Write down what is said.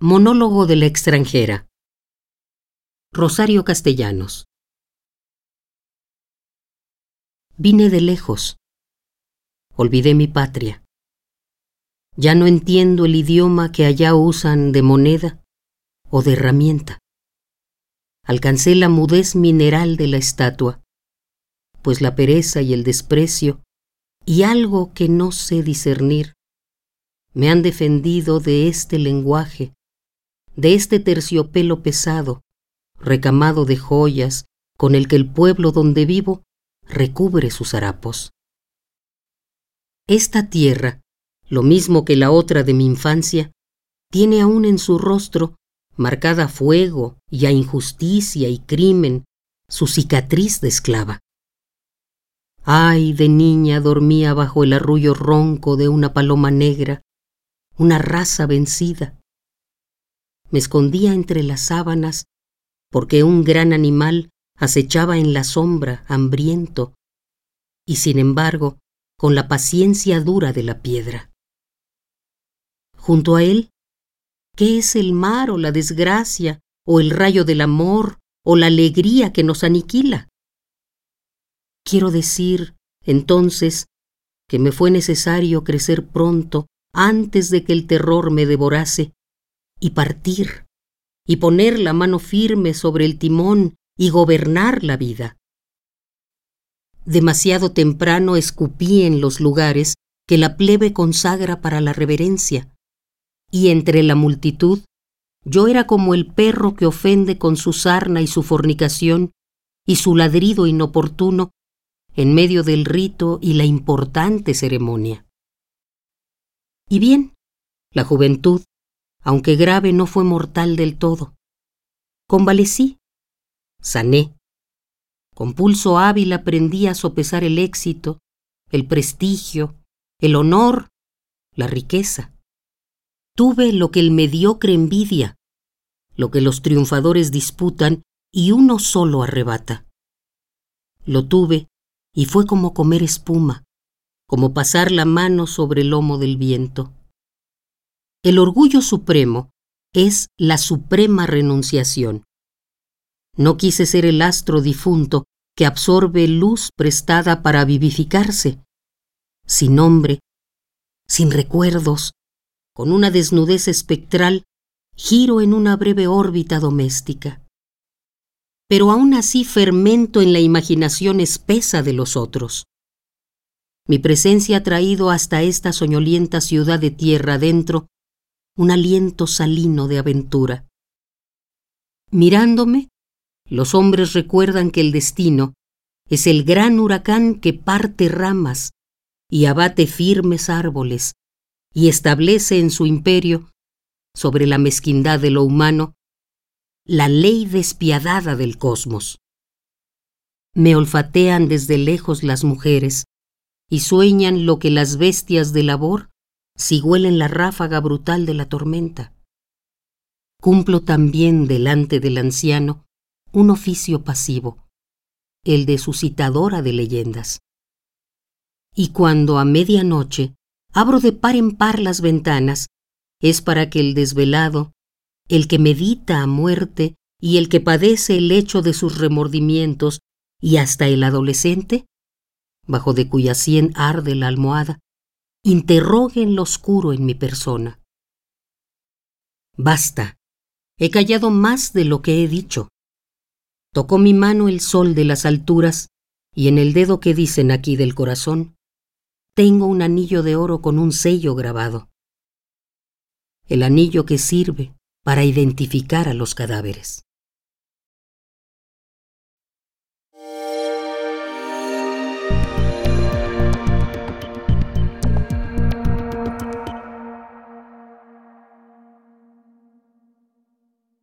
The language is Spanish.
Monólogo de la extranjera. Rosario Castellanos. Vine de lejos. Olvidé mi patria. Ya no entiendo el idioma que allá usan de moneda o de herramienta. Alcancé la mudez mineral de la estatua, pues la pereza y el desprecio y algo que no sé discernir me han defendido de este lenguaje de este terciopelo pesado, recamado de joyas, con el que el pueblo donde vivo recubre sus harapos. Esta tierra, lo mismo que la otra de mi infancia, tiene aún en su rostro, marcada a fuego y a injusticia y crimen, su cicatriz de esclava. Ay, de niña dormía bajo el arrullo ronco de una paloma negra, una raza vencida, me escondía entre las sábanas porque un gran animal acechaba en la sombra hambriento y sin embargo con la paciencia dura de la piedra. Junto a él, ¿qué es el mar o la desgracia o el rayo del amor o la alegría que nos aniquila? Quiero decir, entonces, que me fue necesario crecer pronto antes de que el terror me devorase y partir, y poner la mano firme sobre el timón y gobernar la vida. Demasiado temprano escupí en los lugares que la plebe consagra para la reverencia, y entre la multitud yo era como el perro que ofende con su sarna y su fornicación y su ladrido inoportuno en medio del rito y la importante ceremonia. Y bien, la juventud, aunque grave no fue mortal del todo. Convalecí, sané. Con pulso hábil aprendí a sopesar el éxito, el prestigio, el honor, la riqueza. Tuve lo que el mediocre envidia, lo que los triunfadores disputan y uno solo arrebata. Lo tuve y fue como comer espuma, como pasar la mano sobre el lomo del viento. El orgullo supremo es la suprema renunciación. No quise ser el astro difunto que absorbe luz prestada para vivificarse, sin nombre, sin recuerdos, con una desnudez espectral, giro en una breve órbita doméstica. Pero aún así fermento en la imaginación espesa de los otros. Mi presencia ha traído hasta esta soñolienta ciudad de tierra adentro un aliento salino de aventura. Mirándome, los hombres recuerdan que el destino es el gran huracán que parte ramas y abate firmes árboles y establece en su imperio, sobre la mezquindad de lo humano, la ley despiadada del cosmos. Me olfatean desde lejos las mujeres y sueñan lo que las bestias de labor si huelen la ráfaga brutal de la tormenta. Cumplo también delante del anciano un oficio pasivo, el de suscitadora de leyendas. Y cuando a medianoche abro de par en par las ventanas, es para que el desvelado, el que medita a muerte y el que padece el hecho de sus remordimientos, y hasta el adolescente, bajo de cuya sien arde la almohada, interroguen lo oscuro en mi persona. Basta, he callado más de lo que he dicho. Tocó mi mano el sol de las alturas, y en el dedo que dicen aquí del corazón, tengo un anillo de oro con un sello grabado. El anillo que sirve para identificar a los cadáveres.